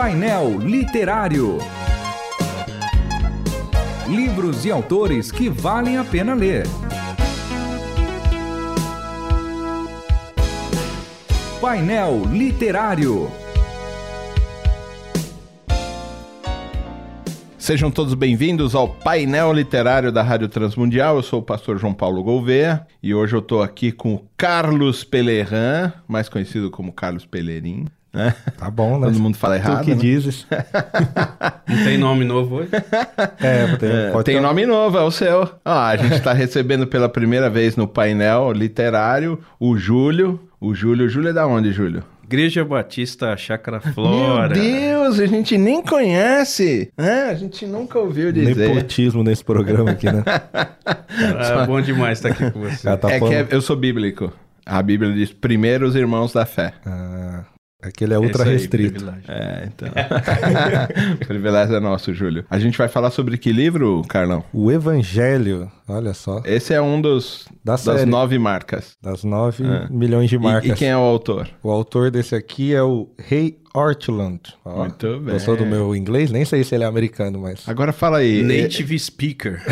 Painel Literário. Livros e autores que valem a pena ler. Painel Literário. Sejam todos bem-vindos ao painel literário da Rádio Transmundial. Eu sou o pastor João Paulo Gouveia e hoje eu estou aqui com o Carlos Pelerran, mais conhecido como Carlos Pelerim. Né? Tá bom, né? Todo mundo fala errado. Tu que né? dizes. Não tem nome novo hoje? É, tem, É, pode tem ter- nome novo, é o seu. Ah, a gente está recebendo pela primeira vez no painel literário o Júlio. O Júlio, o Júlio é da onde, Júlio? Igreja Batista Chácara Flora. Meu Deus, a gente nem conhece, né? A gente nunca ouviu dizer. Nepotismo nesse programa aqui, né? Ah, bom demais estar aqui com você. Tá é que falando- é- eu sou bíblico. A Bíblia diz primeiro os irmãos da fé. Ah, aquele é ultra Esse aí, restrito. privilégio. É, então. privilégio é nosso, Júlio. A gente vai falar sobre que livro, Carlão? O Evangelho, olha só, Esse é um dos Da das série. nove marcas. das 9 É. milhões de E- marcas. E, quem é o autor? O autor desse aqui é o Ray Ortland. Ó, Muito bem. Gostou do meu inglês? Nem sei se ele é americano, mas... Agora fala aí. Native Speaker.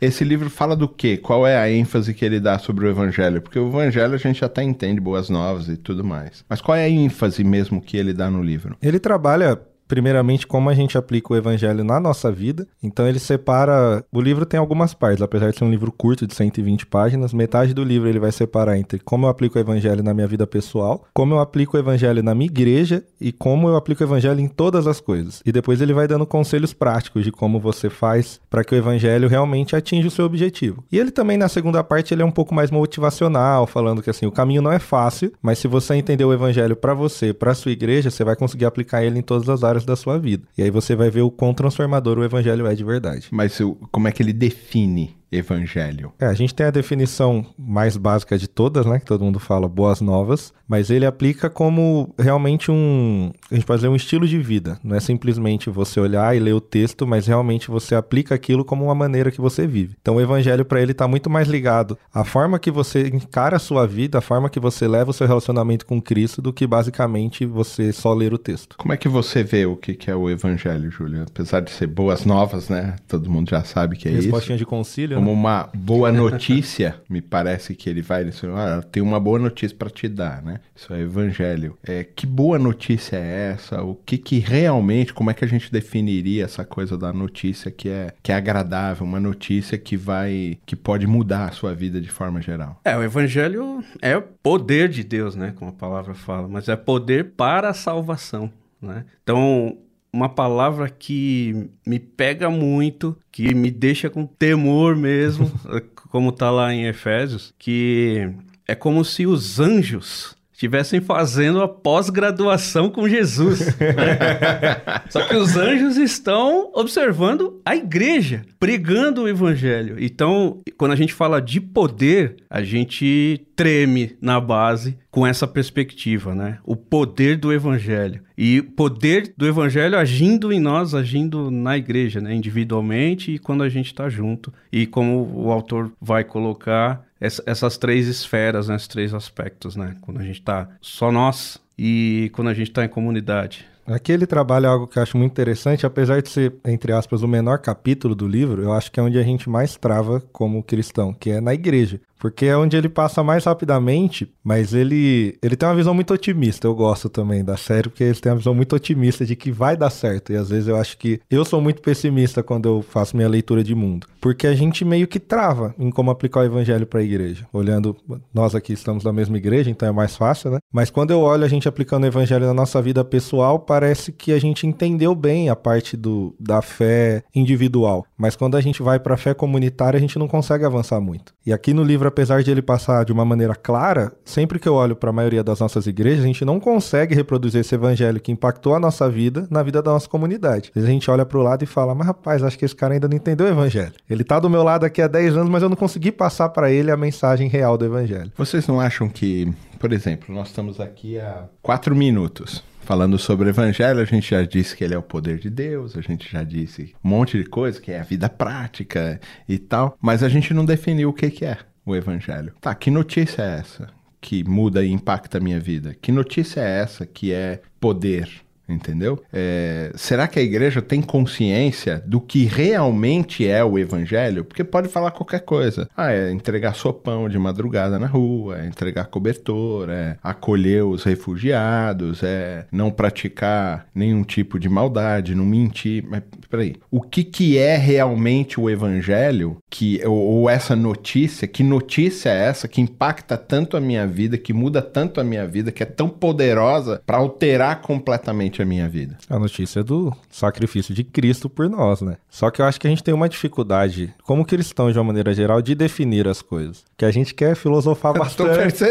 e- Esse livro fala do quê? Qual é a ênfase que ele dá sobre o evangelho? Porque o evangelho a gente até entende boas novas e tudo mais. Mas qual é a ênfase mesmo que ele dá no livro? Ele trabalha primeiramente como a gente aplica o evangelho na nossa vida. Então ele separa, o livro tem algumas partes, apesar de ser um livro curto de 120 páginas, metade do livro ele vai separar entre como eu aplico o evangelho na minha vida pessoal, como eu aplico o evangelho na minha igreja e como eu aplico o evangelho em todas as coisas. E depois ele vai dando conselhos práticos de como você faz para que o evangelho realmente atinja o seu objetivo. E ele também na segunda parte ele é um pouco mais motivacional, falando que assim, o caminho não é fácil, mas se você entender o evangelho para você, para sua igreja, você vai conseguir aplicar ele em todas as áreas da sua vida. E aí você vai ver o quão transformador o evangelho é de verdade. Mas como é que ele define evangelho? É, a gente tem a definição mais básica de todas, né? Que todo mundo fala boas novas, mas ele aplica como realmente um. A gente pode dizer um estilo de vida. Não é simplesmente você olhar e ler o texto, mas realmente você aplica aquilo como uma maneira que você vive. Então o evangelho para ele está muito mais ligado à forma que você encara a sua vida, à forma que você leva o seu relacionamento com Cristo, do que basicamente você só ler o texto. Como é que você vê o que é o evangelho, Júlio? Apesar de ser boas novas, né? Todo mundo já sabe que é isso. Respostinha de concílio, né? Como uma boa notícia, me parece que ele vai dizer, ah, tem uma boa notícia para te dar, né? Isso é evangelho. É, que boa notícia é essa? O que que realmente, como é que a gente definiria essa coisa da notícia que é, que é agradável, uma notícia que vai, que pode mudar a sua vida de forma geral? É, o evangelho é poder de Deus, né? Como a palavra fala, mas é poder para a salvação, né? Então, uma palavra que me pega muito, que me deixa com temor mesmo, como tá lá em Efésios, que é como se os anjos estivessem fazendo a pós-graduação com Jesus. Só que os anjos estão observando a igreja, pregando o evangelho. Então, quando a gente fala de poder, a gente treme na base com essa perspectiva, né? O poder do evangelho. E poder do evangelho agindo em nós, agindo na igreja, né? Individualmente e quando a gente está junto. E como o autor vai colocar essa- essas três esferas, né? esses três aspectos, né? Quando a gente está só nós e quando a gente está em comunidade. Aqui ele trabalha algo que eu acho muito interessante, apesar de ser, entre aspas, o menor capítulo do livro, eu acho que é onde a gente mais trava como cristão, que é na igreja. Porque é onde ele passa mais rapidamente, mas ele, ele tem uma visão muito otimista. Eu gosto também da série, porque ele tem uma visão muito otimista de que vai dar certo. E às vezes eu acho que eu sou muito pessimista quando eu faço minha leitura de mundo. Porque a gente meio que trava em como aplicar o evangelho para a igreja. Olhando, nós aqui estamos na mesma igreja, então é mais fácil, né? Mas quando eu olho a gente aplicando o evangelho na nossa vida pessoal, parece que a gente entendeu bem a parte do, da fé individual. Mas quando a gente vai para a fé comunitária, a gente não consegue avançar muito. E aqui no livro, apesar de ele passar de uma maneira clara, sempre que eu olho para a maioria das nossas igrejas, a gente não consegue reproduzir esse evangelho que impactou a nossa vida na vida da nossa comunidade. Às vezes a gente olha para o lado e fala, mas rapaz, acho que esse cara ainda não entendeu o evangelho. Ele tá do meu lado aqui há 10 anos, mas eu não consegui passar para ele a mensagem real do evangelho. Vocês não acham que, por exemplo, nós estamos aqui há quatro minutos falando sobre o evangelho, a gente já disse que ele é o poder de Deus, a gente já disse um monte de coisa, que é a vida prática e tal, mas a gente não definiu o que, que é o evangelho. Tá, que notícia é essa que muda e impacta a minha vida? Que notícia é essa que é poder? Entendeu? É, será que a igreja tem consciência do que realmente é o evangelho? Porque pode falar qualquer coisa. Ah, é entregar sopão de madrugada na rua, é entregar cobertor, é acolher os refugiados, é não praticar nenhum tipo de maldade, não mentir. Mas peraí, o que, que é realmente o evangelho? Que, ou, ou essa notícia? Que notícia é essa que impacta tanto a minha vida, que muda tanto a minha vida, que é tão poderosa para alterar completamente a minha vida? A notícia do sacrifício de Cristo por nós, né? Só que eu acho que a gente tem uma dificuldade, como cristãos de uma maneira geral, de definir as coisas. Que a gente quer filosofar bastante.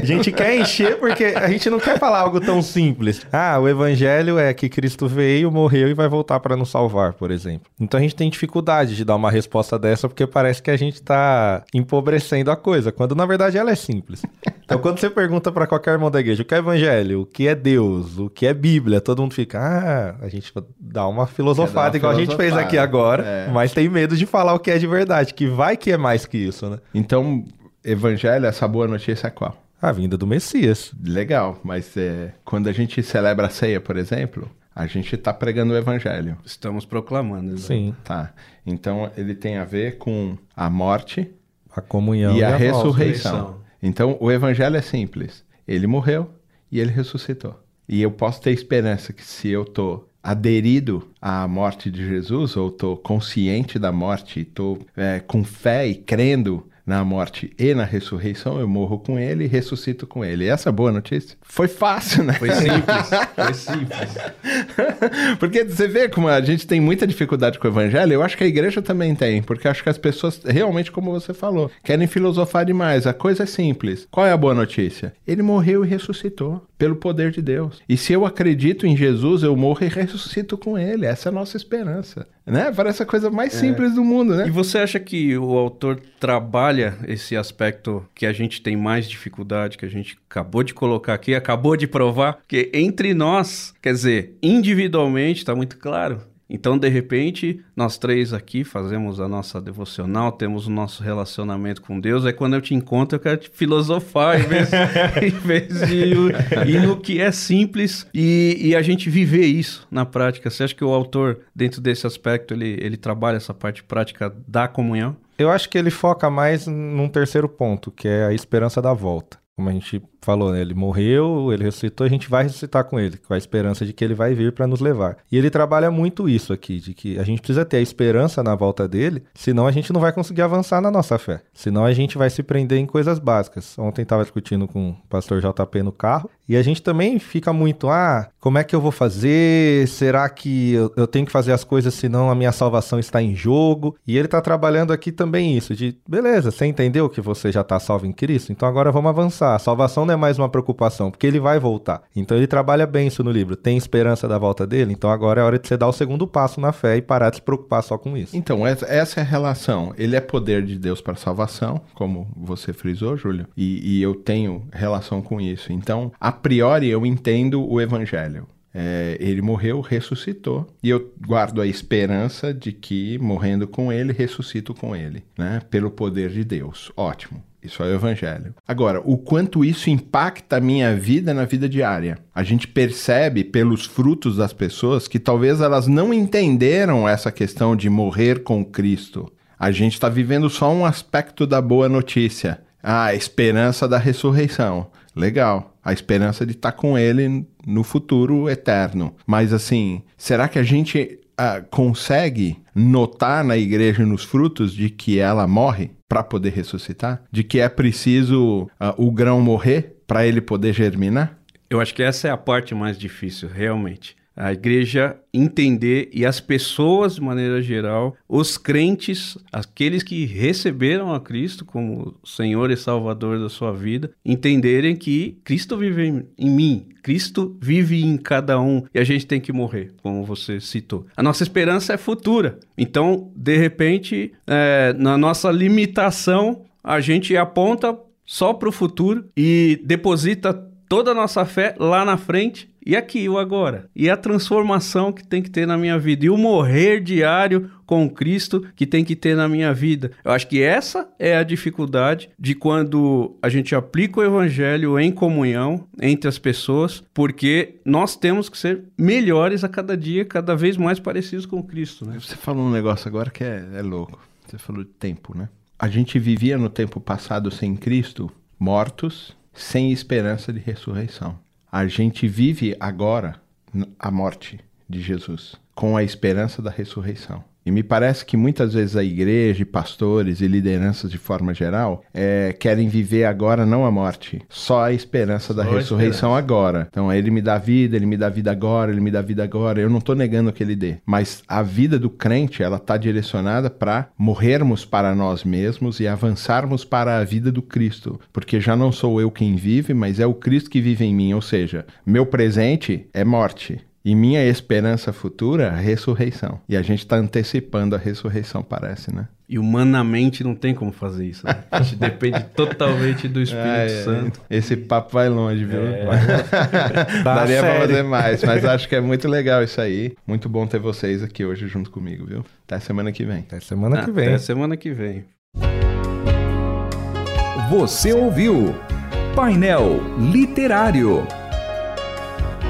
A gente quer encher porque a gente não quer falar algo tão simples. Ah, o evangelho é que Cristo veio, morreu e vai voltar para nos salvar, por exemplo. Então a gente tem dificuldade de dar uma resposta dessa porque parece que a gente tá empobrecendo a coisa, quando na verdade ela é simples. Então quando você pergunta para qualquer irmão da igreja o que é evangelho, o que é Deus, o que é Bíblia, todo mundo fica, ah, a gente dá uma filosofada dar igual uma a gente fez aqui agora, é. mas tem medo de falar o que é de verdade, que vai que é mais que isso, né? Então, evangelho, essa boa notícia é qual? A vinda do Messias. Legal, mas é, quando a gente celebra a ceia, por exemplo, a gente está pregando o evangelho. Estamos proclamando. exato. Sim, Tá. Então ele tem a ver com a morte a comunhão e a, volta. ressurreição. ressurreição. Então o evangelho é simples. Ele morreu e ele ressuscitou. E eu posso ter esperança que se eu tô aderido à morte de Jesus, ou tô consciente da morte, tô é, com fé e crendo na morte e na ressurreição, eu morro com ele e ressuscito com ele. E essa é a boa notícia? Foi fácil, né? Foi simples. Foi simples. Porque você vê como a gente tem muita dificuldade com o evangelho, eu acho que a igreja também tem, porque acho que as pessoas, realmente, como você falou, querem filosofar demais. A coisa é simples. Qual é a boa notícia? Ele morreu e ressuscitou pelo poder de Deus. E se eu acredito em Jesus, eu morro e ressuscito com ele. Essa é a nossa esperança. Né? Parece a coisa mais simples do mundo, né? E você acha que o autor trabalha esse aspecto que a gente tem mais dificuldade, que a gente acabou de colocar aqui, acabou de provar, que entre nós, quer dizer, individualmente está muito claro. Então, de repente, nós três aqui fazemos a nossa devocional, temos o nosso relacionamento com Deus. Aí, quando eu te encontro, eu quero te filosofar, em vez, em vez de ir no que é simples e, e a gente viver isso na prática. Você acha que o autor, dentro desse aspecto, ele, ele trabalha essa parte prática da comunhão? Eu acho que ele foca mais num terceiro ponto, que é a esperança da volta. Como a gente falou, né? ele morreu, ele ressuscitou, a gente vai ressuscitar com ele, com a esperança de que ele vai vir para nos levar. E ele trabalha muito isso aqui, de que a gente precisa ter a esperança na volta dele, senão a gente não vai conseguir avançar na nossa fé. Senão a gente vai se prender em coisas básicas. Ontem estava discutindo com o pastor JP no carro, e a gente também fica muito, ah, como é que eu vou fazer? Será que eu, eu tenho que fazer as coisas senão a minha salvação está em jogo? E ele está trabalhando aqui também isso, de beleza, você entendeu que você já está salvo em Cristo? Então agora vamos avançar. A salvação não é mais uma preocupação, porque ele vai voltar. Então ele trabalha bem isso no livro. Tem esperança da volta dele? Então agora é hora de você dar o segundo passo na fé e parar de se preocupar só com isso. Então, essa, essa é a relação. Ele é poder de Deus para salvação, como você frisou, Júlio, e, e eu tenho relação com isso. Então, a priori, eu entendo o evangelho. É, ele morreu, ressuscitou, e eu guardo a esperança de que, morrendo com ele, ressuscito com ele, né? Pelo poder de Deus. Ótimo. Isso é o evangelho. Agora, o quanto isso impacta a minha vida na vida diária. A gente percebe pelos frutos das pessoas que talvez elas não entenderam essa questão de morrer com Cristo. A gente está vivendo só um aspecto da boa notícia. Ah, a esperança da ressurreição. Legal. A esperança de estar com ele no futuro eterno. Mas assim, será que a gente ah, consegue notar na igreja nos frutos de que ela morre para poder ressuscitar? De que é preciso ah, o grão morrer para ele poder germinar? Eu acho que essa é a parte mais difícil, realmente. A igreja entender e as pessoas, de maneira geral, os crentes, aqueles que receberam a Cristo como Senhor e Salvador da sua vida, entenderem que Cristo vive em, mim, Cristo vive em cada um e a gente tem que morrer, como você citou. A nossa esperança é futura. Então, de repente, é, na nossa limitação, a gente aponta só para o futuro e deposita toda a nossa fé lá na frente. E aqui, o agora? E a transformação que tem que ter na minha vida? E o morrer diário, com Cristo que tem que ter na minha vida. Eu acho que essa é a dificuldade de quando a gente aplica o evangelho em comunhão entre as pessoas, porque nós temos que ser melhores a cada dia, cada vez mais parecidos com Cristo, né? Você falou um negócio agora que é, é louco. Você falou de tempo, né? A gente vivia no tempo passado sem Cristo, mortos, sem esperança de ressurreição. A gente vive agora a morte de Jesus, com a esperança da ressurreição. E me parece que muitas vezes a igreja, pastores e lideranças de forma geral é, querem viver agora não a morte, só a esperança da ressurreição esperança. agora. Então ele me dá vida, ele me dá vida agora, ele me dá vida agora. Eu não estou negando que ele dê, mas a vida do crente ela está direcionada para morrermos para nós mesmos e avançarmos para a vida do Cristo, porque já não sou eu quem vive, mas é o Cristo que vive em mim. Ou seja, meu presente é morte e minha esperança futura, a ressurreição. E a gente está antecipando a ressurreição, parece, né? E humanamente não tem como fazer isso. Né? A gente depende totalmente do Espírito é, Santo. Esse papo vai longe, viu? É. Daria para fazer mais, mas acho que é muito legal isso aí. Muito bom ter vocês aqui hoje junto comigo, viu? Até semana que vem. Até semana que vem. Até semana que vem. Você ouviu Painel Literário.